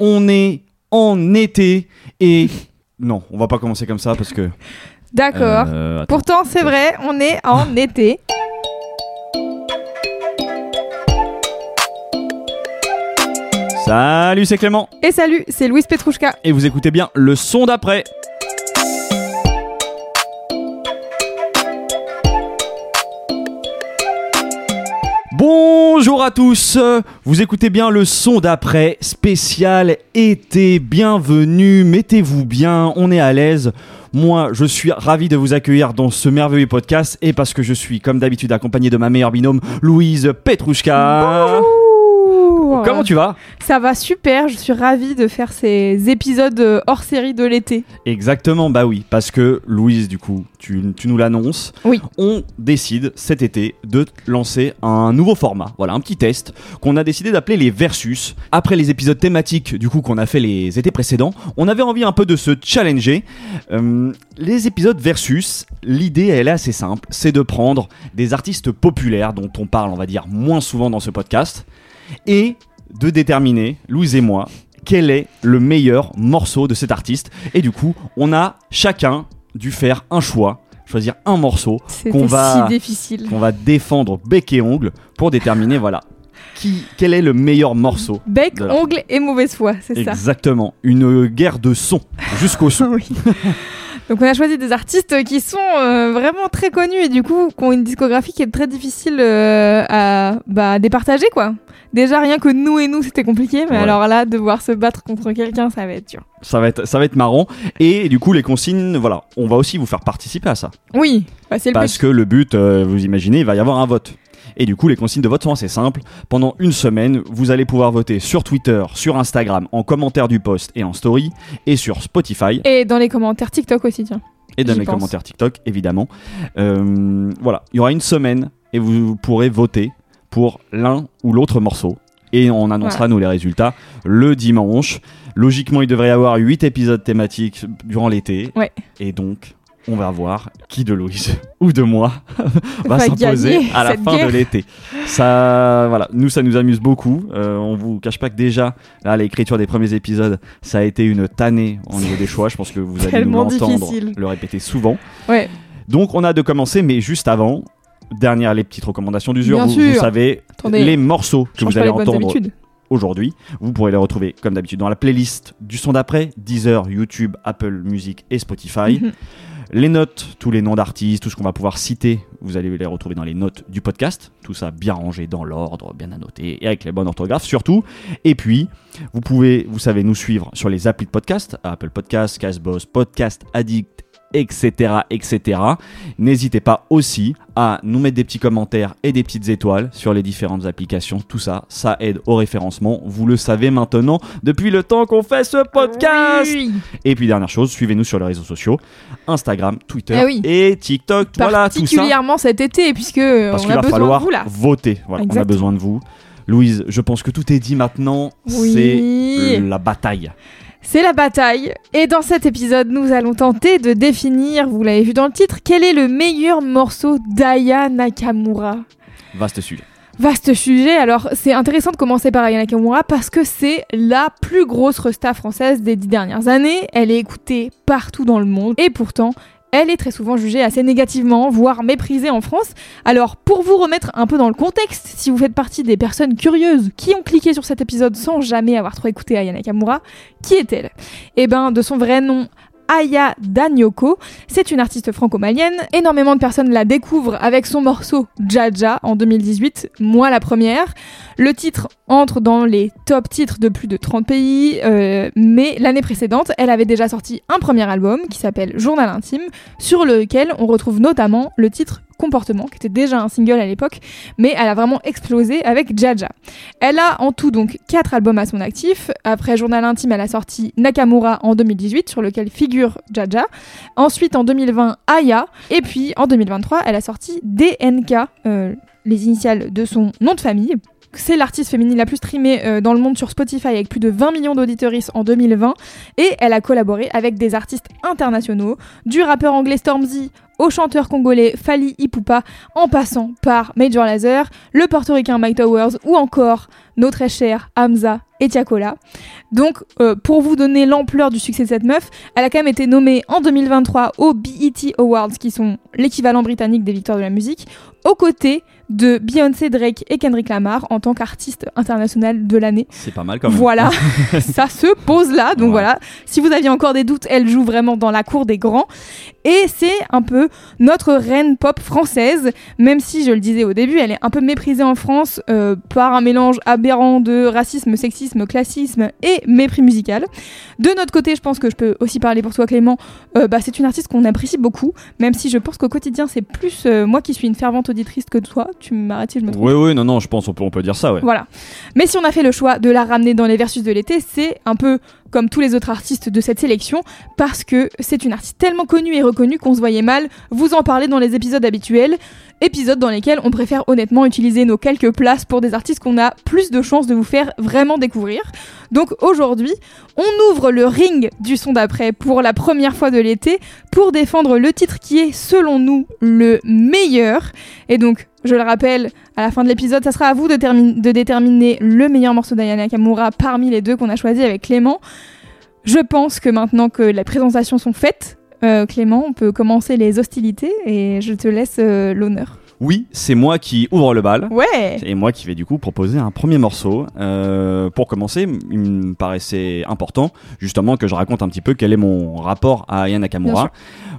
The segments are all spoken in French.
On est en été et non, on va pas commencer comme ça parce que D'accord. Euh. Pourtant, c'est vrai, on est en été. Salut, c'est Clément Et salut, c'est Louise Petrouchka. et vous écoutez bien le son d'après. Bonjour à tous, vous écoutez bien le son d'après spécial été, bienvenue, mettez-vous bien, on est à l'aise. Moi, je suis ravi de vous accueillir dans ce merveilleux podcast et parce que je suis comme d'habitude accompagné de ma meilleure binôme Louise Petrouchka. Bonjour. Comment tu vas Ça va super, je suis ravie de faire ces épisodes euh, hors série de l'été. Exactement, bah oui, parce que Louise, du coup, tu, tu nous l'annonces. Oui. On décide cet été de lancer un nouveau format, voilà, un petit test qu'on a décidé d'appeler les Versus. Après les épisodes thématiques, du coup, qu'on a fait les étés précédents, on avait envie un peu de se challenger. Euh, les épisodes Versus, l'idée, elle est assez simple, c'est de prendre des artistes populaires dont on parle, on va dire, moins souvent dans ce podcast, et de déterminer, Louise et moi, quel est le meilleur morceau de cet artiste. Et du coup, on a chacun dû faire un choix, choisir un morceau qu'on va, si qu'on va défendre bec et ongle pour déterminer, voilà, qui, quel est le meilleur morceau. Bec, la- ongle et mauvaise foi, c'est ça. Exactement, une guerre de son jusqu'au son. Oui. Donc on a choisi des artistes qui sont euh, vraiment très connus et du coup qui ont une discographie qui est très difficile euh, à bah, départager quoi. Déjà rien que nous et nous c'était compliqué, mais Ouais. alors là devoir se battre contre quelqu'un ça va être dur. Ça va être, ça va être marrant. Et du coup, les consignes, voilà, on va aussi vous faire participer à ça. Oui, bah, c'est le Parce but. que le but, euh, vous imaginez, il va y avoir un vote. Et du coup, les consignes de vote sont assez simples. Pendant une semaine, vous allez pouvoir voter sur Twitter, sur Instagram, en commentaire du post et en story, et sur Spotify, Et dans les commentaires TikTok aussi tiens. et dans les pense. commentaires TikTok, évidemment. Euh, voilà, il y aura une semaine, et vous pourrez voter pour l'un ou l'autre morceau. Et on annoncera, nous, les résultats le dimanche. Logiquement, il devrait y avoir 8 épisodes thématiques durant l'été. Ouais. Et donc, on va voir qui de Louise ou de moi va s'imposer à la fin guerre. de l'été. Ça, voilà, nous ça nous amuse beaucoup. Euh, on vous cache pas que déjà, là, l'écriture des premiers épisodes, ça a été une tannée au niveau des choix. Je pense que vous allez nous l'entendre le répéter souvent. Ouais. Donc on a de commencer, mais juste avant, dernière les petites recommandations d'usure. Vous, vous savez Attendez, les morceaux que vous allez entendre aujourd'hui. Vous pourrez les retrouver comme d'habitude dans la playlist du son d'après, Deezer, YouTube, Apple Music et Spotify. Mhm. Les notes, tous les noms d'artistes, tout ce qu'on va pouvoir citer, vous allez les retrouver dans les notes du podcast. Tout ça bien rangé dans l'ordre, bien annoté et avec les bonnes orthographes surtout. Et puis, vous pouvez, vous savez, nous suivre sur les applis de podcast, Apple Podcast, Castbox, Podcast Addict, etc., etc. N'hésitez pas aussi à nous mettre des petits commentaires et des petites étoiles sur les différentes applications. Tout ça, ça aide au référencement. Vous le savez maintenant depuis le temps qu'on fait ce podcast. Oui. Et puis dernière chose, suivez-nous sur les réseaux sociaux, Instagram, Twitter Eh oui. et TikTok. Voilà, tout ça. Particulièrement cet été puisque Parce on qu'il a va besoin falloir de vous là. voter. Voilà, on a besoin de vous. Louise, je pense que tout est dit maintenant. Oui. C'est la bataille. C'est la bataille. Et dans cet épisode, nous allons tenter de définir, vous l'avez vu dans le titre, quel est le meilleur morceau d'Aya Nakamura. Vaste sujet. Vaste sujet. Alors, c'est intéressant de commencer par Aya Nakamura parce que c'est la plus grosse resta française des dix dernières années. Elle est écoutée partout dans le monde et pourtant, elle est très souvent jugée assez négativement, voire méprisée en France. Alors, pour vous remettre un peu dans le contexte, si vous faites partie des personnes curieuses qui ont cliqué sur cet épisode sans jamais avoir trop écouté Aya Nakamura, qui est-elle? Eh ben, de son vrai nom, Aya Danyoko. C'est une artiste franco-malienne. Énormément de personnes la découvrent avec son morceau Jaja en 2018, moi la première. Le titre entre dans les top titres de plus de 30 pays, euh, mais l'année précédente, elle avait déjà sorti un premier album qui s'appelle Journal intime, sur lequel on retrouve notamment le titre Comportement, qui était déjà un single à l'époque, mais elle a vraiment explosé avec Jaja. Elle a en tout donc 4 albums à son actif. Après Journal Intime, elle a sorti Nakamura en 2018, sur lequel figure Jaja. Ensuite, en 2020, Aya. Et puis, en 2023, elle a sorti DNK, euh, les initiales de son nom de famille. C'est l'artiste féminine la plus streamée euh, dans le monde sur Spotify avec plus de 20 millions d'auditeuristes en 2020 et elle a collaboré avec des artistes internationaux, du rappeur anglais Stormzy au chanteur congolais Fali Ipupa en passant par Major Lazer, le portoricain Mike Towers ou encore nos très chers Hamza et Tiakola. Donc, euh, pour vous donner l'ampleur du succès de cette meuf, elle a quand même été nommée en 2023 aux BET Awards, qui sont l'équivalent britannique des victoires de la musique, aux côtés de Beyoncé, Drake et Kendrick Lamar en tant qu'artiste international de l'année. C'est pas mal quand même. Voilà, ça se pose là. Donc Ouais. voilà, si vous aviez encore des doutes, elle joue vraiment dans la cour des grands. Et c'est un peu notre reine pop française, même si je le disais au début, elle est un peu méprisée en France euh, par un mélange aberrant de racisme, sexisme, classisme et mépris musical. De notre côté, je pense que je peux aussi parler pour toi Clément, euh, bah, c'est une artiste qu'on apprécie beaucoup, même si je pense qu'au quotidien c'est plus euh, moi qui suis une fervente auditrice que toi. Tu m'arrêtes si je me trompe. Oui, oui, non, non, je pense on peut, on peut dire ça, ouais. Voilà. Mais si on a fait le choix de la ramener dans les versus de l'été, c'est un peu comme tous les autres artistes de cette sélection, parce que c'est une artiste tellement connue et reconnue qu'on se voyait mal vous en parler dans les épisodes habituels, épisodes dans lesquels on préfère honnêtement utiliser nos quelques places pour des artistes qu'on a plus de chances de vous faire vraiment découvrir. Donc aujourd'hui, on ouvre le ring du son d'après pour la première fois de l'été pour défendre le titre qui est selon nous le meilleur. Et donc, je le rappelle, à la fin de l'épisode, ça sera à vous de, termi- de déterminer le meilleur morceau d'Ayana Nakamura parmi les deux qu'on a choisi avec Clément. Je pense que maintenant que les présentations sont faites, euh, Clément, on peut commencer les hostilités et je te laisse euh, l'honneur. Oui, c'est moi qui ouvre le bal. Ouais Et moi qui vais du coup proposer un premier morceau. Euh, pour commencer, il me paraissait important justement que je raconte un petit peu quel est mon rapport à Aya Bien Nakamura.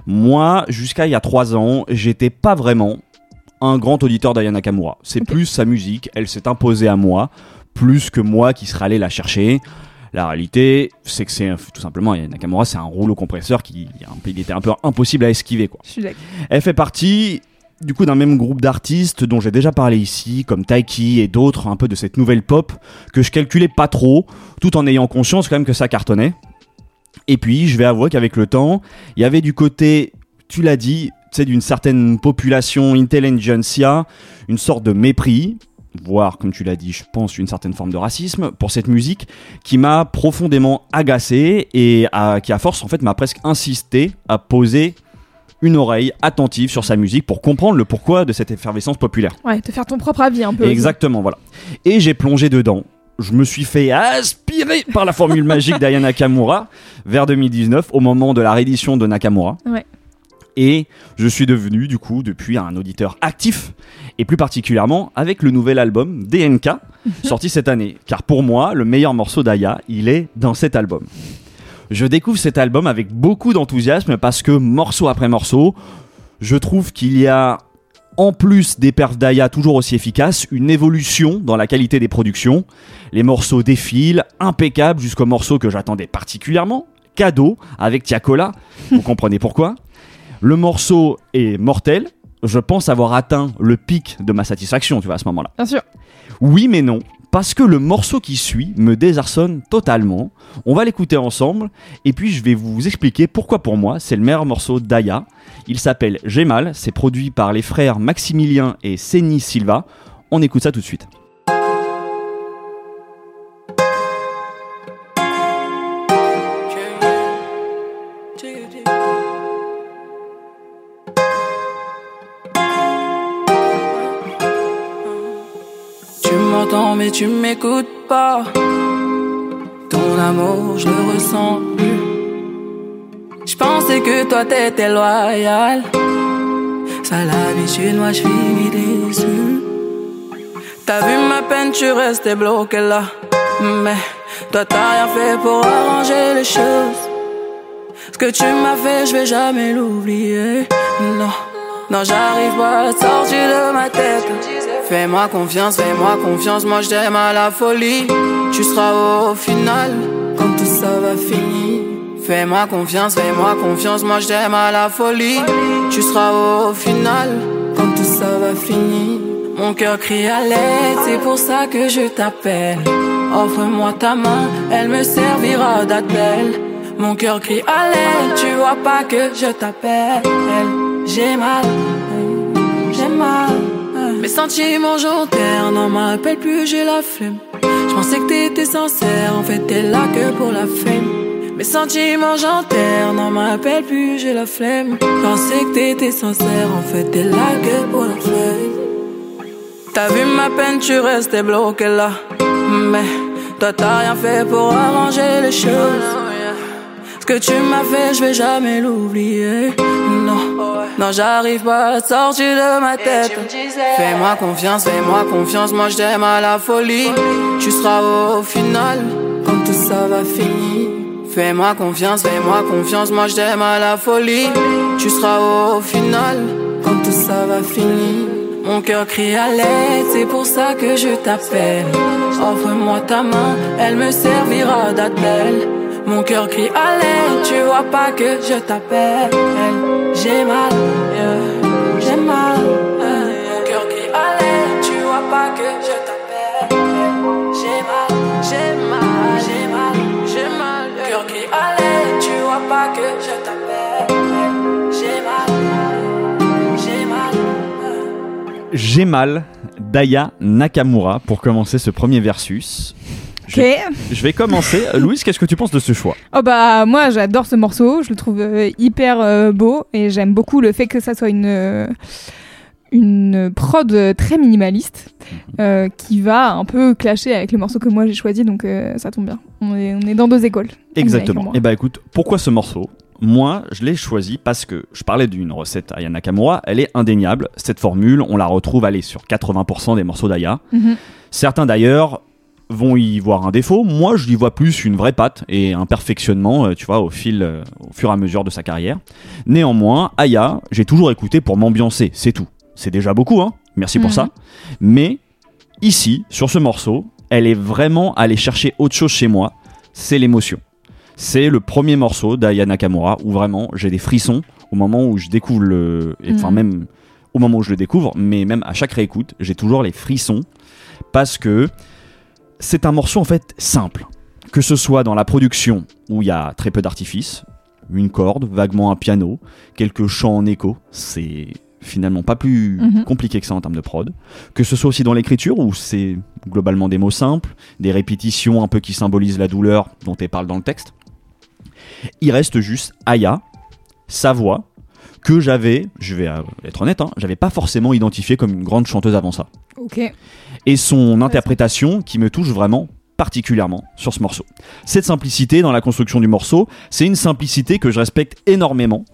Moi, jusqu'à il y a trois ans, j'étais pas vraiment un grand auditeur d'Aya Nakamura. C'est plus sa musique, elle s'est imposée à moi, plus que moi qui serais allé la chercher. La réalité, c'est que c'est tout simplement Aya Nakamura, c'est un rouleau compresseur qui il était un peu impossible à esquiver quoi. Je suis d'accord. Elle fait partie du coup d'un même groupe d'artistes dont j'ai déjà parlé ici, comme Taiki et d'autres, un peu de cette nouvelle pop que je calculais pas trop, tout en ayant conscience quand même que ça cartonnait. Et puis, je vais avouer qu'avec le temps, il y avait du côté, tu l'as dit, d'une certaine population intelligentsia, une sorte de mépris, voire, comme tu l'as dit, je pense, une certaine forme de racisme pour cette musique qui m'a profondément agacé et à- qui, à force, en fait, m'a presque insisté à poser une oreille attentive sur sa musique pour comprendre le pourquoi de cette effervescence populaire. Ouais, te faire ton propre avis un peu. Exactement, voilà. Et j'ai plongé dedans. Je me suis fait aspirer par la formule magique d'Aya Nakamura vers 2019, au moment de la réédition de Nakamura. Ouais. Et je suis devenu, du coup, depuis un auditeur actif, et plus particulièrement avec le nouvel album DNK, sorti cette année. Car pour moi, le meilleur morceau d'Aya, il est dans cet album. Je découvre cet album avec beaucoup d'enthousiasme parce que morceau après morceau, je trouve qu'il y a, en plus des perfs d'Aya toujours aussi efficaces, une évolution dans la qualité des productions. Les morceaux défilent, impeccables jusqu'au morceau que j'attendais particulièrement, Cadeau, avec Tiakola. Vous comprenez pourquoi? Le morceau est mortel. Je pense avoir atteint le pic de ma satisfaction, tu vois, à ce moment-là. Bien sûr. Oui mais non, parce que le morceau qui suit me désarçonne totalement. On va l'écouter ensemble, et puis je vais vous expliquer pourquoi pour moi c'est le meilleur morceau d'Aya. Il s'appelle J'ai mal, c'est produit par les frères Maximilien et Seni Silva. On écoute ça tout de suite. Tu m'entends mais tu m'écoutes pas. Ton amour, je le ressens plus. Je pensais que toi t'étais loyal. Ça l'habitude, moi je finis déçu. T'as vu ma peine, tu restais bloqué là. Mais toi t'as rien fait pour arranger les choses. Ce que tu m'as fait, je vais jamais l'oublier. Non, non, j'arrive pas à sortir de ma tête. Fais-moi confiance, fais-moi confiance, moi je t'aime à la folie. Tu seras au final quand tout ça va finir. Fais-moi confiance, fais-moi confiance, moi je t'aime à la folie. Tu seras au final quand tout ça va finir. Mon cœur crie à l'aide, c'est pour ça que je t'appelle. Offre-moi ta main, elle me servira d'appel. Mon cœur crie à l'aide, tu vois pas que je t'appelle. J'ai mal, j'ai mal. Mes sentiments j'enterre, non m'appelle plus, j'ai la flemme. Je pensais que t'étais sincère, en fait t'es là que pour la flemme. Mes sentiments j'enterre, non m'appelle plus, j'ai la flemme. Je pensais que t'étais sincère, en fait t'es là que pour la flemme. T'as vu ma peine, tu restais bloqué là. Mais toi t'as rien fait pour arranger les choses. Ce que tu m'as fait, je vais jamais l'oublier. Non, j'arrive pas à sortir de ma tête. Fais-moi confiance, fais-moi confiance, moi je t'aime à la folie. Tu seras au final quand tout ça va finir. Fais-moi confiance, fais-moi confiance, moi je t'aime à la folie. Tu seras au final quand tout ça va finir. Mon cœur crie à l'aide, c'est pour ça que je t'appelle. Offre-moi ta main, elle me servira d'appel. Mon cœur crie à l'aide, tu vois pas que je t'appelle. J'ai mal, yeah, j'ai mal. Mon cœur à l'aide, tu vois pas que je t'appelle. J'ai mal, j'ai mal, j'ai mal, j'ai mal. Mon cœur à l'aide, tu vois pas que je t'appelle. J'ai mal, j'ai mal. J'ai mal d'Aya Nakamura pour commencer ce premier versus. Je, Ok. je vais commencer. Euh, Louise, qu'est-ce que tu penses de ce choix? Oh bah moi j'adore ce morceau, je le trouve euh, hyper euh, beau et j'aime beaucoup le fait que ça soit une euh, une prod très minimaliste euh, qui va un peu clasher avec le morceau que moi j'ai choisi donc ça tombe bien. On est, on est dans deux écoles. Exactement. Et bah écoute, pourquoi ce morceau? Moi, je l'ai choisi parce que je parlais d'une recette Aya Nakamura, elle est indéniable. Cette formule, on la retrouve allez, sur 80% des morceaux d'Aya. Mhm. Certains d'ailleurs vont y voir un défaut. Moi, je y vois plus une vraie patte et un perfectionnement, euh, tu vois, au fil, euh, au fur et à mesure de sa carrière. Néanmoins, Aya, j'ai toujours écouté pour m'ambiancer, c'est tout. C'est déjà beaucoup, hein. Merci pour Mhm. ça. Mais ici, sur ce morceau, elle est vraiment allée chercher autre chose chez moi. C'est l'émotion. C'est le premier morceau d'Aya Nakamura où vraiment j'ai des frissons au moment où je découvre le. Enfin, Mhm. même au moment où je le découvre, mais même à chaque réécoute, j'ai toujours les frissons parce que c'est un morceau en fait simple. Que ce soit dans la production où il y a très peu d'artifices, une corde, vaguement un piano, quelques chants en écho, c'est finalement pas plus Mhm. compliqué que ça en termes de prod. Que ce soit aussi dans l'écriture où c'est globalement des mots simples, des répétitions un peu qui symbolisent la douleur dont elle parle dans le texte. Il reste juste Aya, sa voix, que j'avais, je vais euh, être honnête, hein, j'avais pas forcément identifié comme une grande chanteuse avant ça Ok. Et son interprétation qui me touche vraiment particulièrement sur ce morceau. Cette simplicité dans la construction du morceau, c'est une simplicité que je respecte énormément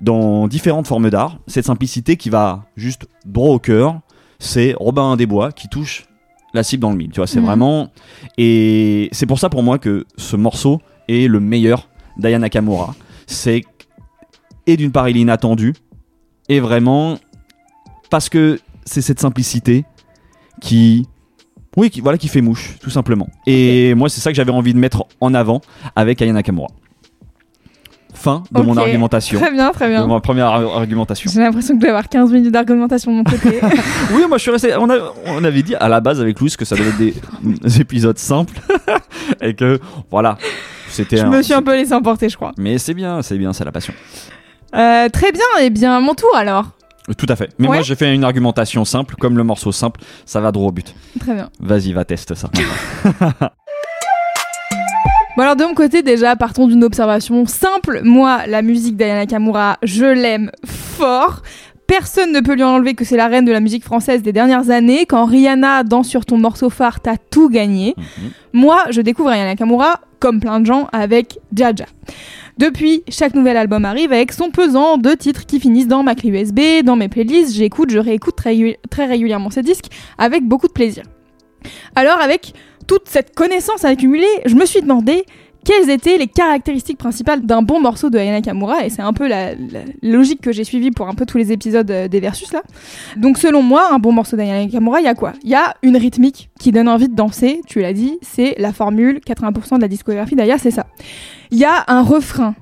dans différentes formes d'art. Cette simplicité qui va juste droit au cœur, c'est Robin des Bois qui touche la cible dans le mille. Tu vois, c'est Mhm. vraiment et c'est pour ça pour moi que ce morceau est le meilleur d'Aya Nakamura. C'est et d'une part il est inattendu et vraiment parce que c'est cette simplicité qui oui qui voilà qui fait mouche tout simplement et moi c'est ça que j'avais envie de mettre en avant avec Aya Nakamura fin de mon argumentation Très bien, très de bien. ma première ar- argumentation J'ai l'impression que je vais avoir 15 minutes d'argumentation de mon côté. oui moi je suis resté on, a- on avait dit à la base avec Louis que ça devait être des, des épisodes simples et que voilà c'était je un- me suis un peu laissé emporter, je crois. mais c'est bien c'est bien c'est la passion Euh, très bien, et bien mon tour alors. Tout à fait mais Ouais. moi j'ai fait une argumentation simple comme le morceau simple ça va droit au but Très bien. vas-y va tester ça Bon alors de mon côté déjà, partons d'une observation simple. Moi, la musique d'Aya Nakamura, je l'aime fort. Personne ne peut lui enlever que c'est la reine de la musique française des dernières années. Quand Rihanna danse sur ton morceau phare, t'as tout gagné. Mhm. Moi, je découvre Aya Nakamura, comme plein de gens, avec Jaja. Depuis, chaque nouvel album arrive avec son pesant de titres qui finissent dans ma clé USB, dans mes playlists. J'écoute, je réécoute très, très régulièrement ces disques avec beaucoup de plaisir. Alors, avec toute cette connaissance accumulée, je me suis demandé quelles étaient les caractéristiques principales d'un bon morceau de Aya Nakamura et c'est un peu la, la logique que j'ai suivie pour un peu tous les épisodes euh, des Versus là. Donc selon moi, un bon morceau d'Aya Nakamura, il y a quoi? Il y a une rythmique qui donne envie de danser, tu l'as dit, c'est la formule 80% de la discographie d'Aya, c'est ça. Il y a un refrain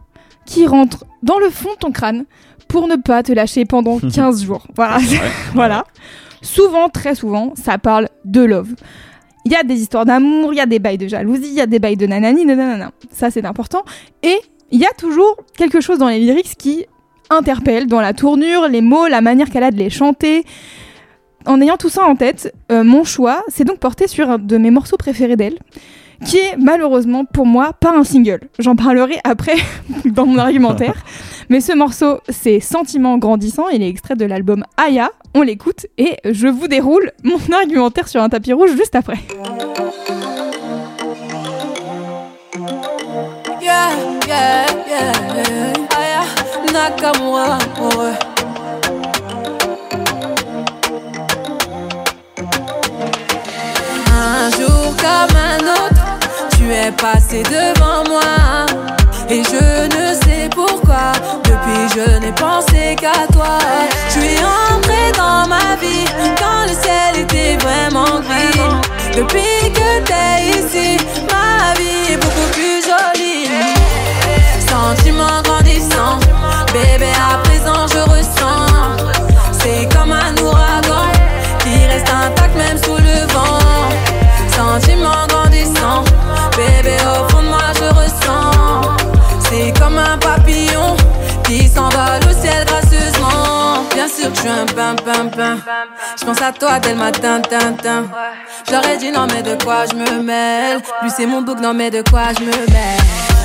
qui rentre dans le fond de ton crâne pour ne pas te lâcher pendant 15 jours. Voilà. voilà. Souvent, très souvent, ça parle de love. Il y a des histoires d'amour, il y a des bails de jalousie, il y a des bails de nanani, nanana. Ça, c'est important. Et il y a toujours quelque chose dans les lyrics qui interpelle, dans la tournure, les mots, la manière qu'elle a de les chanter. En ayant tout ça en tête, euh, mon choix s'est donc porté sur un de mes morceaux préférés d'elle, qui est malheureusement pour moi pas un single. J'en parlerai après dans mon argumentaire. Mais ce morceau, c'est Sentiment grandissant, il est extrait de l'album Aya, on l'écoute et je vous déroule mon argumentaire sur un tapis rouge juste après. Un jour comme un autre, tu es passé devant moi. Et je pensé qu'à toi. Je suis entré dans ma vie quand le ciel était vraiment gris. Depuis que t'es ici, ma vie est beaucoup plus jolie. Sentiment grandissant, bébé à présent je ressens. C'est comme un ouragan qui reste intact même sous le vent. Sentiment grandissant, bébé au fond de moi je ressens. C'est comme un je suis un pim pim. Je pense à toi dès le matin, tin J'aurais dit non mais de quoi je me mêle? Lui c'est mon bouc, non mais de quoi je me mêle?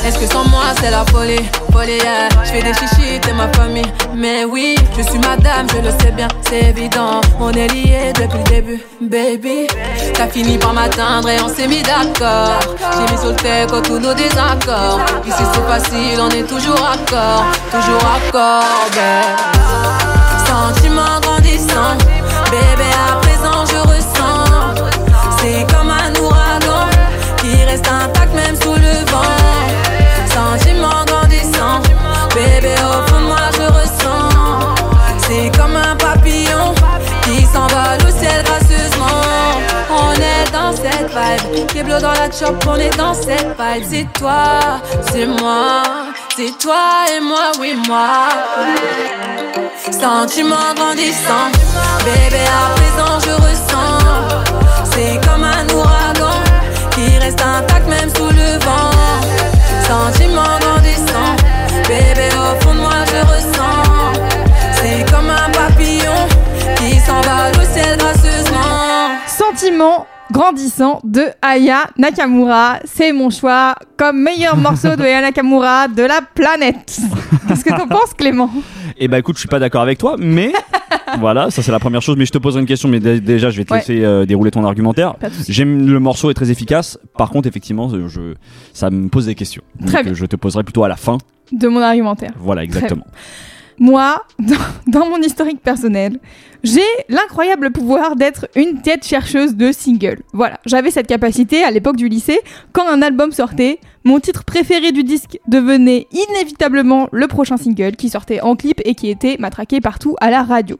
Est-ce que sans moi c'est la folie, folie. Je fais des chichis, t'es ma famille Mais oui, je suis madame, je le sais bien, c'est évident On est liés depuis le début, baby T'as fini par m'atteindre et on s'est mis d'accord J'ai mis sur le texte tous nos désaccords Ici c'est facile, on est toujours accord Toujours accord, babe Sentiment grandissant. Bébé à présent je ressens. C'est comme un ouragan Qui reste intact même sous le vent. Sentiment grandissant. Bébé au fond de moi je ressens. C'est comme un papillon Qui s'envole au ciel gracieusement. On est dans cette vibe. Keblo dans la chop on est dans cette vibe. C'est toi, c'est moi C'est toi et moi, oui moi. Sentiment grandissant. Bébé à présent je ressens. C'est comme un ouragan Qui reste intact même sous le vent. Sentiment grandissant. Bébé au fond de moi je ressens. C'est comme un papillon Qui s'envole au ciel gracieusement. Sentiment grandissant de Aya Nakamura. C'est mon choix comme meilleur morceau de Aya Nakamura de la planète. Qu'est-ce que t'en penses, Clément? Et bah écoute, je suis pas d'accord avec toi, mais voilà, ça c'est la première chose. Mais je te poserai une question, mais dé- déjà je vais te Ouais. laisser euh, dérouler ton argumentaire. J'aime le morceau est très efficace. Par contre, effectivement, je, ça me pose des questions. Donc, Très bien. je te poserai plutôt à la fin. De mon argumentaire. Voilà, exactement. Moi, dans, dans mon historique personnel, j'ai l'incroyable pouvoir d'être une tête chercheuse de singles. Voilà, j'avais cette capacité à l'époque du lycée. Quand un album sortait, mon titre préféré du disque devenait inévitablement le prochain single qui sortait en clip et qui était matraqué partout à la radio.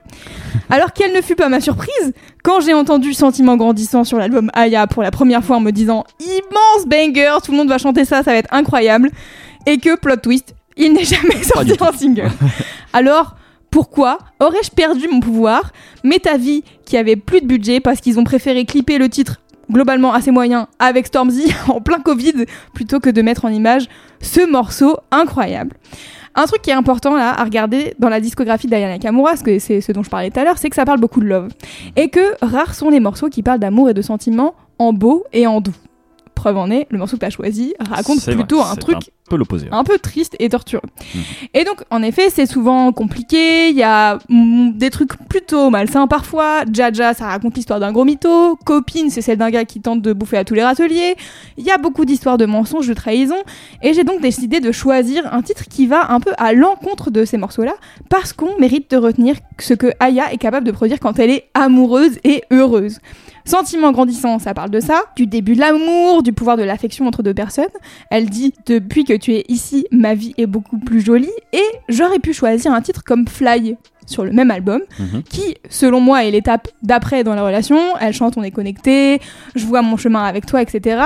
Alors quelle ne fut pas ma surprise quand j'ai entendu Sentiment grandissant sur l'album Aya pour la première fois en me disant immense banger, tout le monde va chanter ça, ça va être incroyable. Et que plot twist, il n'est jamais sorti en single. Alors, pourquoi aurais-je perdu mon pouvoir Mais ta vie qui avait plus de budget parce qu'ils ont préféré clipper le titre globalement assez moyen avec Stormzy en plein Covid plutôt que de mettre en image ce morceau incroyable. Un truc qui est important là à regarder dans la discographie d'Ayana Nakamura, parce que c'est ce dont je parlais tout à l'heure, c'est que ça parle beaucoup de love. Et que rares sont les morceaux qui parlent d'amour et de sentiments en beau et en doux. Preuve en est, le morceau que tu as choisi raconte vrai, plutôt un truc peu l'opposé. un peu triste et tortureux. Mhm. Et donc, en effet, c'est souvent compliqué. Il y a mm, des trucs plutôt malsains parfois. Jaja, ça raconte l'histoire d'un gros mytho. Copine, c'est celle d'un gars qui tente de bouffer à tous les râteliers. Il y a beaucoup d'histoires de mensonges, de trahisons. Et j'ai donc décidé de choisir un titre qui va un peu à l'encontre de ces morceaux-là, parce qu'on mérite de retenir ce que Aya est capable de produire quand elle est amoureuse et heureuse. Sentiment grandissant, ça parle de ça, du début de l'amour, du pouvoir de l'affection entre deux personnes. Elle dit Depuis que tu es ici, ma vie est beaucoup plus jolie. Et j'aurais pu choisir un titre comme Fly sur le même album, Mhm. qui, selon moi, est l'étape d'après dans la relation. Elle chante On est connecté, je vois mon chemin avec toi, etc.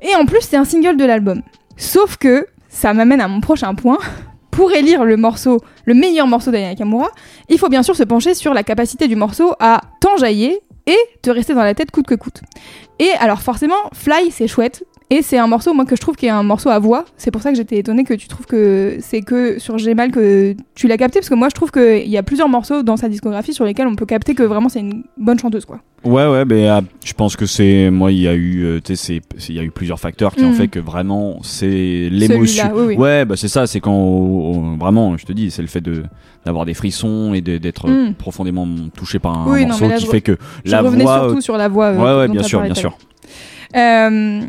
Et en plus, c'est un single de l'album. Sauf que ça m'amène à mon prochain point. pour élire le morceau, le meilleur morceau d'Aya Nakamura, il faut bien sûr se pencher sur la capacité du morceau à t'enjailler et te rester dans la tête coûte que coûte. Et alors forcément, Fly, c'est chouette. Et c'est un morceau, moi, que je trouve qui est un morceau à voix. C'est pour ça que j'étais étonnée que tu trouves que c'est que sur Gemal que tu l'as capté. Parce que moi, je trouve qu'il y a plusieurs morceaux dans sa discographie sur lesquels on peut capter que vraiment c'est une bonne chanteuse, quoi. Ouais, ouais, mais ah, je pense que c'est. Moi, il y a eu. euh, tu sais, il y a eu plusieurs facteurs qui ont Mhm. fait que vraiment, c'est l'émotion. Oui, oui. Ouais, bah c'est ça, c'est quand. on- vraiment, je te dis, c'est le fait de d'avoir des frissons et d'être Mhm. profondément touché par un Oui, morceau là, qui je- fait que Je la revenais voix. surtout sur la voix. euh, ouais, ouais, bien sûr, bien sûr. Euh,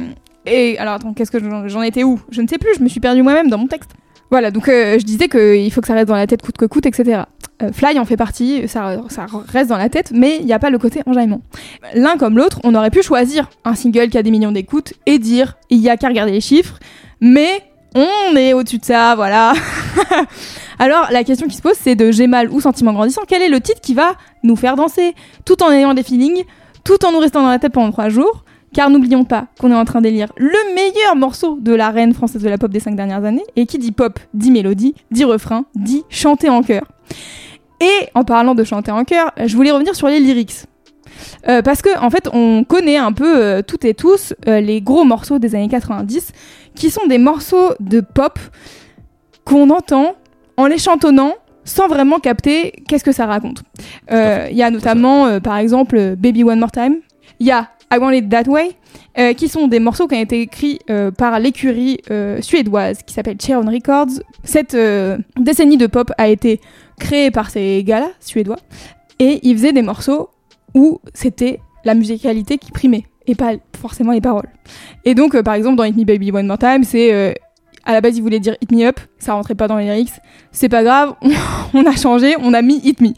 et alors attends, qu'est-ce que j'en étais où? Je ne sais plus, je me suis perdue moi-même dans mon texte. Voilà, donc euh, je disais qu'il faut que ça reste dans la tête coûte que coûte, etc. Euh, Fly en fait partie, ça, reste dans la tête, mais il n'y a pas le côté enjaillement. L'un comme l'autre, on aurait pu choisir un single qui a des millions d'écoutes et dire il y a qu'à regarder les chiffres, mais on est au-dessus de ça, voilà. Alors la question qui se pose, c'est de J'ai mal ou Sentiment grandissant, quel est le titre qui va nous faire danser, tout en ayant des feelings, tout en nous restant dans la tête pendant trois jours car n'oublions pas qu'on est en train d'élire le meilleur morceau de la reine française de la pop des cinq dernières années. Et qui dit pop, dit mélodie, dit refrain, dit chanter en chœur. Et en parlant de chanter en chœur, je voulais revenir sur les lyrics. Euh, parce que en fait, on connaît un peu euh, toutes et tous euh, les gros morceaux des années 90, qui sont des morceaux de pop qu'on entend en les chantonnant sans vraiment capter qu'est-ce que ça raconte. Il y a notamment, par exemple, Baby One More Time. Il y a I Want It That Way, euh, qui sont des morceaux qui ont été écrits euh, par l'écurie euh, suédoise qui s'appelle Cheon Records. Cette décennie de pop a été créée par ces gars-là, suédois, et ils faisaient des morceaux où c'était la musicalité qui primait, et pas forcément les paroles. Et donc, par exemple, dans Hit Me Baby One More Time, c'est... à la base, ils voulaient dire Hit Me Up, ça rentrait pas dans les lyrics. C'est pas grave, on a changé, on a mis Hit Me.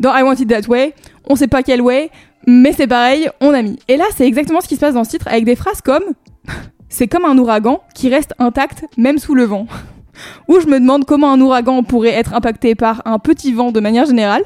Dans I Want It That Way, on sait pas quel way, mais c'est pareil, on a mis. Et là, c'est exactement ce qui se passe dans ce titre avec des phrases comme C'est comme un ouragan qui reste intact même sous le vent. Où je me demande comment un ouragan pourrait être impacté par un petit vent de manière générale.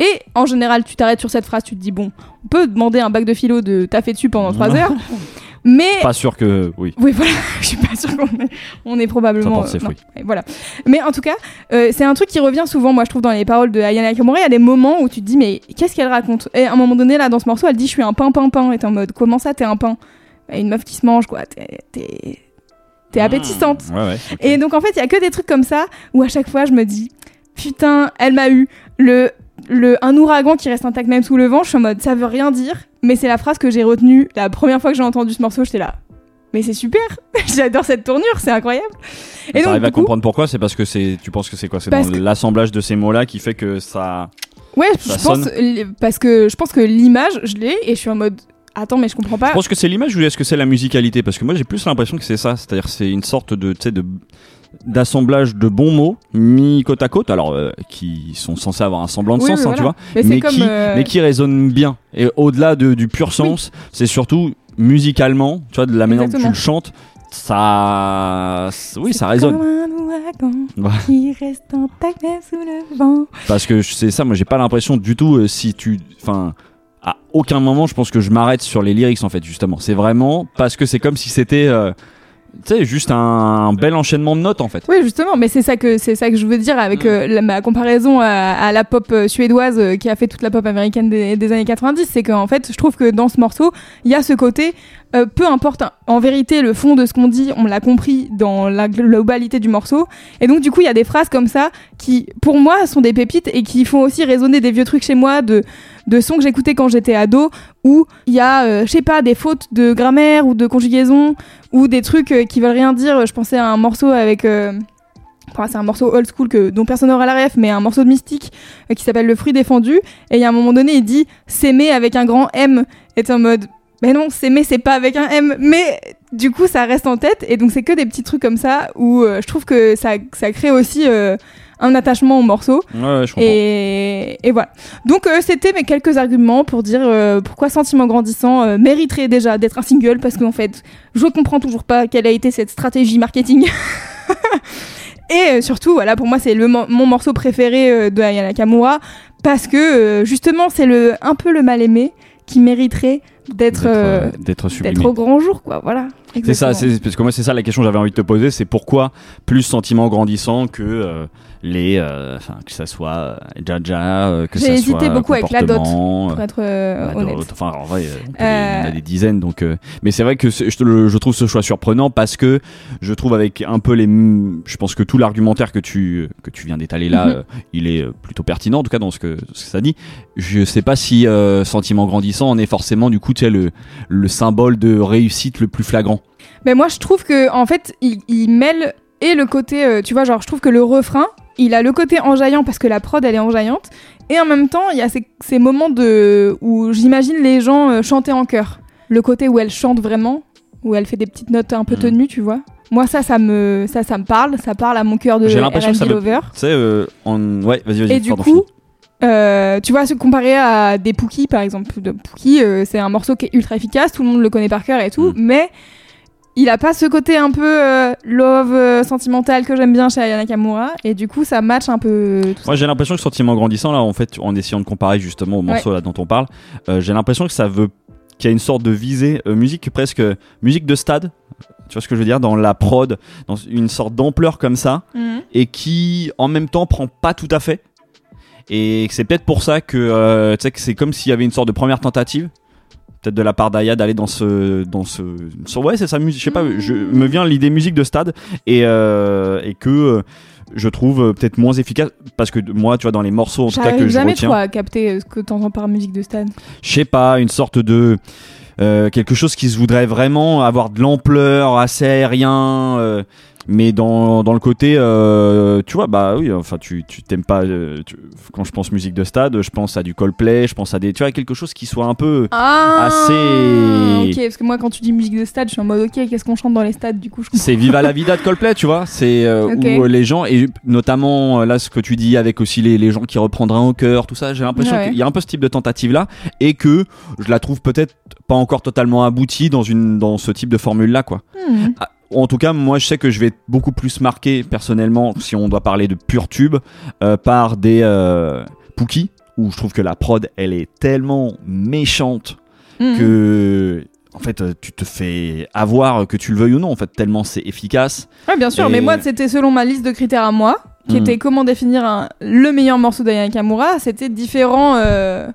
Et en général, tu t'arrêtes sur cette phrase, tu te dis bon, on peut demander un bac de philo de taffer dessus pendant trois heures, mais Pas sûr que. Oui. oui, voilà, je suis pas sûre qu'on est, on est probablement. Ça porte ses voilà. Mais en tout cas, euh, c'est un truc qui revient souvent, moi, je trouve, dans les paroles de Ayana Nakamura. Il y a des moments où tu te dis, mais qu'est-ce qu'elle raconte? Et à un moment donné, là, dans ce morceau, elle dit, je suis un pain, pain, pain. Et t'es en mode, comment ça, t'es un pain? Une meuf qui se mange, quoi. T'es, t'es, t'es appétissante. Ouais, ouais. Et donc en fait, il y a que des trucs comme ça où à chaque fois je me dis putain, elle m'a eu le le un ouragan qui reste intact même sous le vent, je suis en mode ça veut rien dire, mais c'est la phrase que j'ai retenue la première fois que j'ai entendu ce morceau, j'étais là. Mais c'est super, j'adore cette tournure, c'est incroyable. Et donc T'arrives à coup, comprendre pourquoi C'est parce que c'est. Tu penses que c'est quoi? C'est Parce dans que- l'assemblage de ces mots-là qui fait que ça. ouais, je pense parce que je pense que l'image, je l'ai et je suis en mode attends, mais je comprends Je pas. pense que c'est l'image ou est-ce que c'est la musicalité? Parce que moi j'ai plus l'impression que c'est ça. C'est-à-dire c'est une sorte de, tu sais, de d'assemblage de bons mots mis côte à côte, alors euh, qui sont censés avoir un semblant de Oui, sens, hein, voilà. tu vois, Mais c'est mais qui, euh, mais qui résonnent bien. Et au-delà de- du pur sens, c'est surtout musicalement, tu vois, de la manière dont tu le chantes, ça, oui, ça résonne. Comme un ouragan Voilà. qui reste intact sous le vent. Parce que c'est ça, moi j'ai pas l'impression du tout euh, si tu, enfin, à aucun moment je pense que je m'arrête sur les lyrics en fait justement. C'est vraiment parce que c'est comme si c'était, euh, tu sais, juste un, un bel enchaînement de notes en fait. Oui, justement, mais c'est ça que c'est ça que je veux dire avec Mm. euh, la- ma comparaison à, à la pop euh, suédoise euh, qui a fait toute la pop américaine des, des années 90, c'est qu'en fait, je trouve que dans ce morceau, il y a ce côté euh, peu importe hein, en vérité le fond de ce qu'on dit, on l'a compris dans la globalité du morceau. Et donc du coup, il y a des phrases comme ça qui pour moi sont des pépites et qui font aussi résonner des vieux trucs chez moi de sons que j'écoutais quand j'étais ado où il y a euh, je sais pas des fautes de grammaire ou de conjugaison ou des trucs euh, qui veulent rien dire. Je pensais à un morceau avec. euh, enfin, c'est un morceau old school que, dont personne n'aura la ref, mais un morceau de mystique qui s'appelle Le fruit défendu. Et il y a un moment donné, il dit s'aimer avec un grand M. Et en mode. Mais non, s'aimer, c'est pas avec un M. Mais du coup, ça reste en tête. Et donc, c'est que des petits trucs comme ça où euh, je trouve que ça, ça crée aussi euh, un attachement au morceau. Ouais, ouais, je comprends. Et, et voilà. Donc euh, c'était mes quelques arguments pour dire euh, pourquoi Sentiment grandissant euh, mériterait déjà d'être un single parce qu'en fait je comprends toujours pas quelle a été cette stratégie marketing. et surtout voilà pour moi c'est le mo- mon morceau préféré de Aya Nakamura parce que euh, justement c'est le un peu le mal aimé qui mériterait d'être euh, euh, d'être au grand jour quoi voilà. C'est ça, parce que moi c'est ça la question que j'avais envie de te poser, c'est pourquoi plus sentiment grandissant que euh, les, euh, enfin que ça soit euh, Jaja, euh, que J'ai ça hésité soit beaucoup avec la dot, Pour être euh, la honnête. enfin en vrai, euh, on peut Euh, les- il y en a des dizaines donc. euh, mais c'est vrai que je, le- je trouve ce choix surprenant parce que je trouve avec un peu les, je pense que tout l'argumentaire que tu que tu viens d'étaler là, Mhm. euh, il est euh, plutôt pertinent en tout cas dans ce que, ce que ça dit. Je sais pas si euh, sentiment grandissant en est forcément du coup tu sais le le symbole de réussite le plus flagrant. Mais moi, je trouve que en fait, il, il mêle et le côté, euh, tu vois, genre, je trouve que le refrain, il a le côté enjaillant parce que la prod, elle est enjaillante, et en même temps, il y a ces, ces moments de où j'imagine les gens euh, chanter en chœur. Le côté où elle chante vraiment, où elle fait des petites notes un peu Mhm. tenues, tu vois. Moi, ça, ça me, ça, ça me parle, ça parle à mon cœur de J'ai l'impression que ça R&B me- lover. Tu sais, euh, ouais, vas-y, vas-y. Et du coup, euh, tu vois, se comparer à des Pookie, par exemple. De Pookie, euh, c'est un morceau qui est ultra efficace, tout le monde le connaît par cœur et tout, Mm. mais il a pas ce côté un peu euh, love euh, sentimental que j'aime bien chez Ayana Nakamura, et du coup, ça match un peu tout ça. Moi, j'ai l'impression que sentiment grandissant, là, en fait, en essayant de comparer justement au morceau là, dont on parle, euh, j'ai l'impression que ça veut. qu'il y a une sorte de visée, euh, musique presque. musique de stade. Tu vois ce que je veux dire? Dans la prod, dans une sorte d'ampleur comme ça, Mhm. et qui, en même temps, prend pas tout à fait. Et c'est peut-être pour ça que, euh, tu sais, que c'est comme s'il y avait une sorte de première tentative. Peut-être de la part d'Aya d'aller dans ce, dans ce, ouais, c'est sa musique. Je sais pas, je me vient l'idée musique de stade et euh, et que euh, je trouve euh, peut-être moins efficace parce que moi, tu vois, dans les morceaux en tout cas que je jamais retiens, trop à capter ce que t'entends par musique de stade. je sais pas, une sorte de euh, quelque chose qui se voudrait vraiment avoir de l'ampleur, assez aérien, euh, mais dans, dans le côté, euh, tu vois, bah oui, enfin, tu tu t'aimes pas. euh, tu- quand je pense musique de stade, je pense à du Coldplay, je pense à des, tu vois, quelque chose qui soit un peu. Ah Assez- Ok, parce que moi, quand tu dis musique de stade, je suis en mode ok, qu'est-ce qu'on chante dans les stades du coup. C'est Viva la Vida de Coldplay, tu vois. C'est euh, où euh, les gens et notamment euh, là ce que tu dis avec aussi les, les gens qui reprendraient au cœur, tout ça. J'ai l'impression Ouais. qu'il y a un peu ce type de tentative là et que je la trouve peut-être pas encore totalement aboutie dans une dans ce type de formule là, quoi. Hmm. En tout cas, moi, je sais que je vais être beaucoup plus marqué personnellement, si on doit parler de pur tube, euh, par des euh, Pookie, où je trouve que la prod, elle est tellement méchante Hmm. que, en fait, euh, tu te fais avoir que tu le veuilles ou non, en fait, tellement c'est efficace. Ouais, bien sûr, Et- mais moi, c'était selon ma liste de critères à moi, qui Hmm. était comment définir un- le meilleur morceau d'Aya Nakamura. C'était différents, euh,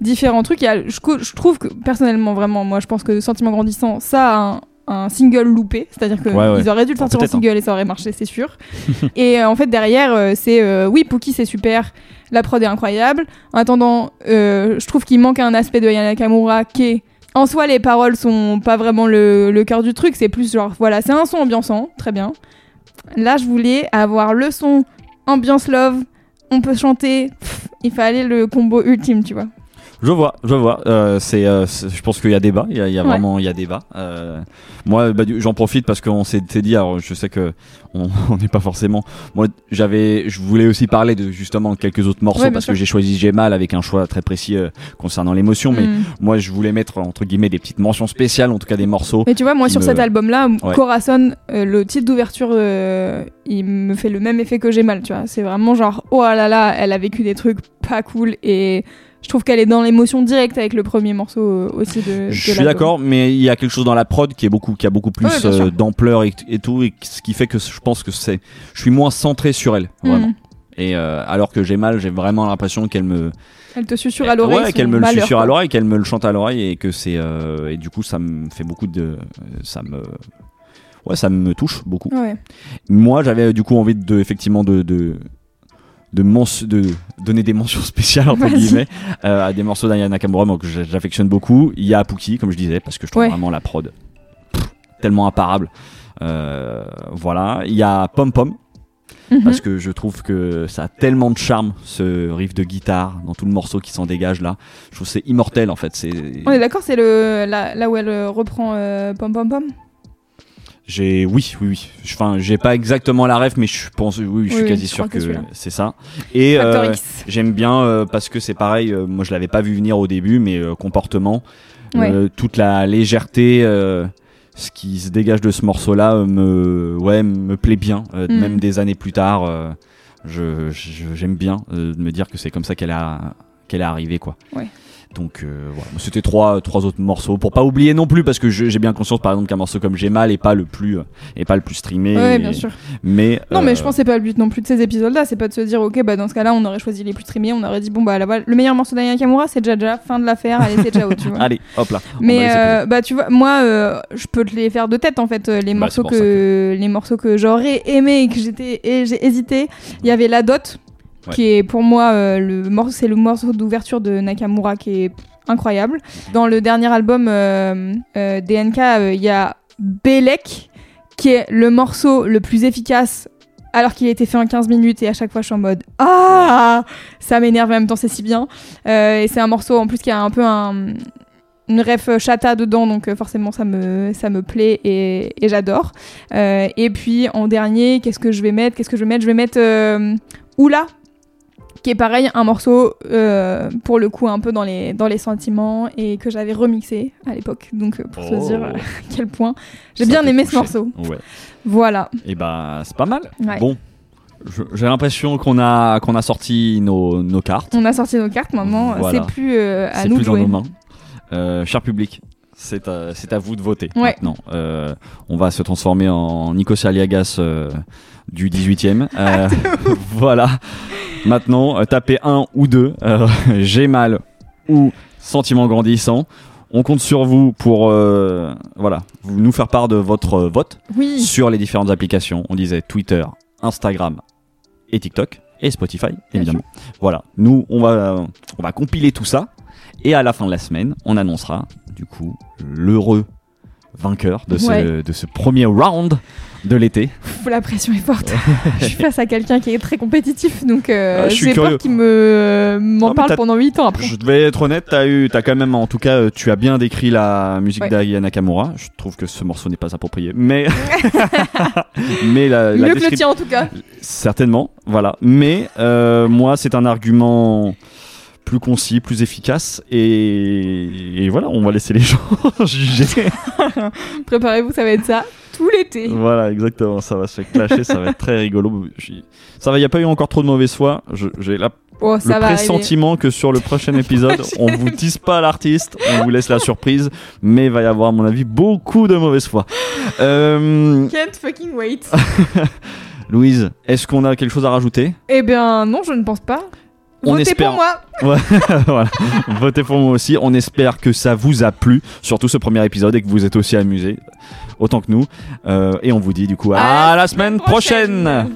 différents trucs. Je, je trouve que, personnellement, vraiment, moi, je pense que Sentiment Grandissant, ça a un, un single loupé. C'est-à-dire qu'ils Ouais, ouais. auraient dû le sortir en hein. single et ça aurait marché, c'est sûr. et euh, en fait, derrière, euh, c'est euh, oui, Pookie, c'est super. La prod est incroyable. En attendant, je trouve qu'il manque un aspect de Aya Nakamura qui est. En soi, les paroles sont pas vraiment le, le cœur du truc, c'est plus genre, voilà, c'est un son ambiançant, très bien. Là, je voulais avoir le son ambiance love, on peut chanter, pff, il fallait le combo ultime, tu vois. Je vois, je vois. Euh, c'est, euh, je pense qu'il y a débat. Il y a, il y a Ouais. vraiment, il y a débat. Euh, moi, bah, j'en profite parce qu'on s'est dit. Alors, je sais que on n'est pas forcément. Moi, j'avais, je voulais aussi parler de justement quelques autres morceaux Ouais, parce sûr. que j'ai choisi J'ai mal avec un choix très précis euh, concernant l'émotion. Mais Mm. moi, je voulais mettre entre guillemets des petites mentions spéciales, en tout cas des morceaux. Mais tu vois, moi sur me- cet album-là, Ouais. Corazon, euh, le titre d'ouverture, euh, il me fait le même effet que J'ai mal, tu vois. C'est vraiment genre, oh là là, elle a vécu des trucs pas cool et je trouve qu'elle est dans l'émotion directe avec le premier morceau euh, aussi de. de Je suis d'accord, mais il y a quelque chose dans la prod qui est beaucoup, qui a beaucoup plus Ouais, euh, d'ampleur et, et tout, et ce qui fait que je pense que c'est, je suis moins centré sur elle, vraiment. Mm. Et euh, alors que j'ai mal, j'ai vraiment l'impression qu'elle me, Elle te susurre à l'oreille. ouais, qu'elle me le malheur, susurre quoi. à l'oreille, qu'elle me le chante à l'oreille, et que c'est, euh, et du coup, ça me fait beaucoup de, ça me, ouais, ça me touche beaucoup. Ouais. Moi, j'avais du coup envie de, effectivement, de, de, de, de donner des mentions spéciales entre guillemets euh, à des morceaux d'Aya Nakamura moi, que j'a- j'affectionne beaucoup. Il y a Pookie, comme je disais, parce que je trouve Ouais. vraiment la prod pff, tellement imparable. Euh, voilà, il y a Pom Pom Mhm. parce que je trouve que ça a tellement de charme ce riff de guitare dans tout le morceau qui s'en dégage là. Je trouve que c'est immortel en fait. C'est On est d'accord, c'est le là, là où elle reprend euh, pom pom pom? J'ai oui oui oui. Enfin j'ai pas exactement la ref mais je pense oui, oui, je suis Oui, quasi sûr que que c'est ça. Et euh, j'aime bien euh, parce que c'est pareil. euh, moi je l'avais pas vu venir au début mais euh, comportement, Ouais. euh, toute la légèreté. euh, ce qui se dégage de ce morceau-là me, ouais, me plaît bien, euh, Mm. même des années plus tard. euh, je, j'aime bien euh, de me dire que c'est comme ça qu'elle a, qu'elle est arrivée, quoi. Ouais. Donc euh, voilà, c'était trois, trois autres morceaux pour pas oublier non plus parce que j'ai bien conscience par exemple qu'un morceau comme J'ai mal est pas le plus euh, est pas le plus streamé. Ouais, et- bien sûr. Mais Non, mais euh, je pense que c'est pas le but non plus de ces épisodes-là. C'est pas de se dire, ok, bah dans ce cas-là, on aurait choisi les plus streamés. On aurait dit, bon, bah là-bas, le meilleur morceau d'Aya Kamura, c'est Jaja, fin de l'affaire, allez, c'est ciao, tu vois. Allez, hop là. Mais euh, bah tu vois, moi, euh, je peux te les faire de tête en fait. Les Bah, morceaux ça que, les morceaux que j'aurais aimé et que j'étais et j'ai hésité. Il y avait La Dot, Qui est pour moi euh, le morceau, c'est le morceau d'ouverture de Nakamura qui est incroyable. Dans le dernier album euh, euh, DNK, euh, il y a Belek, qui est le morceau le plus efficace. Alors qu'il a été fait en 15 minutes et à chaque fois je suis en mode Ah Ça m'énerve en même temps, c'est si bien. Et c'est un morceau en plus qui a un peu un, une ref chata dedans, donc forcément ça me, ça me plaît et, et j'adore. Et puis en dernier, qu'est-ce que je vais mettre? Qu'est-ce que je vais mettre? Je vais mettre Oula, qui est pareil, un morceau euh, pour le coup un peu dans les, dans les sentiments et que j'avais remixé à l'époque. Donc euh, pour Oh. se dire à quel point j'ai bien aimé ce morceau. Ouais. Voilà. Et bah c'est pas mal. Ouais. Bon, j'ai l'impression qu'on a qu'on a sorti nos, nos cartes. On a sorti nos cartes maintenant, Voilà. c'est plus euh, à C'est nous plus de dans jouer. nos mains. Euh, cher public, c'est à, à vous de voter Ouais. maintenant. Euh, on va se transformer en Nikos Aliagas euh, du 18e. Euh, voilà. Maintenant, euh, tapez un ou deux. euh, J'ai mal ou sentiment grandissant. On compte sur vous pour euh, voilà, nous faire part de votre vote Oui. sur les différentes applications. On disait Twitter, Instagram et TikTok et Spotify évidemment. Voilà, nous on va on va compiler tout ça et à la fin de la semaine, on annoncera du coup l'heureux vainqueur de ce, Ouais. de ce premier round de l'été. La pression est forte. je suis face à quelqu'un qui est très compétitif, donc euh, Ah, je suis j'ai peur qu'il me m'en Non, mais parle pendant 8 ans après. Je devais être honnête, t'as eu, t'as quand même, en tout cas, euh, tu as bien décrit la musique Ouais. d'Aya Nakamura. Je trouve que ce morceau n'est pas approprié, mais mais la, la Mieux que le tien en tout cas. Certainement, voilà. Mais euh, moi, c'est un argument plus concis, plus efficace, et, et voilà, on va laisser les gens juger. Préparez-vous, ça va être ça tout l'été. voilà, exactement. Ça va se clasher, ça va être très rigolo. Ça va, il y a pas eu encore trop de mauvaise foi. J'ai la- Oh, le va arriver. pressentiment que sur le prochain épisode, on vous tisse pas l'artiste, on vous laisse la surprise, mais il va y avoir, à mon avis, beaucoup de mauvaise foi. Euh, Can't fucking wait. Louise, est-ce qu'on a quelque chose à rajouter? Eh bien, non, je ne pense pas. On Votez espère. pour moi. voilà. Votez pour moi aussi. On espère que ça vous a plu, surtout ce premier épisode, et que vous êtes aussi amusés autant que nous. Euh, et on vous dit du coup à, À la semaine prochaine.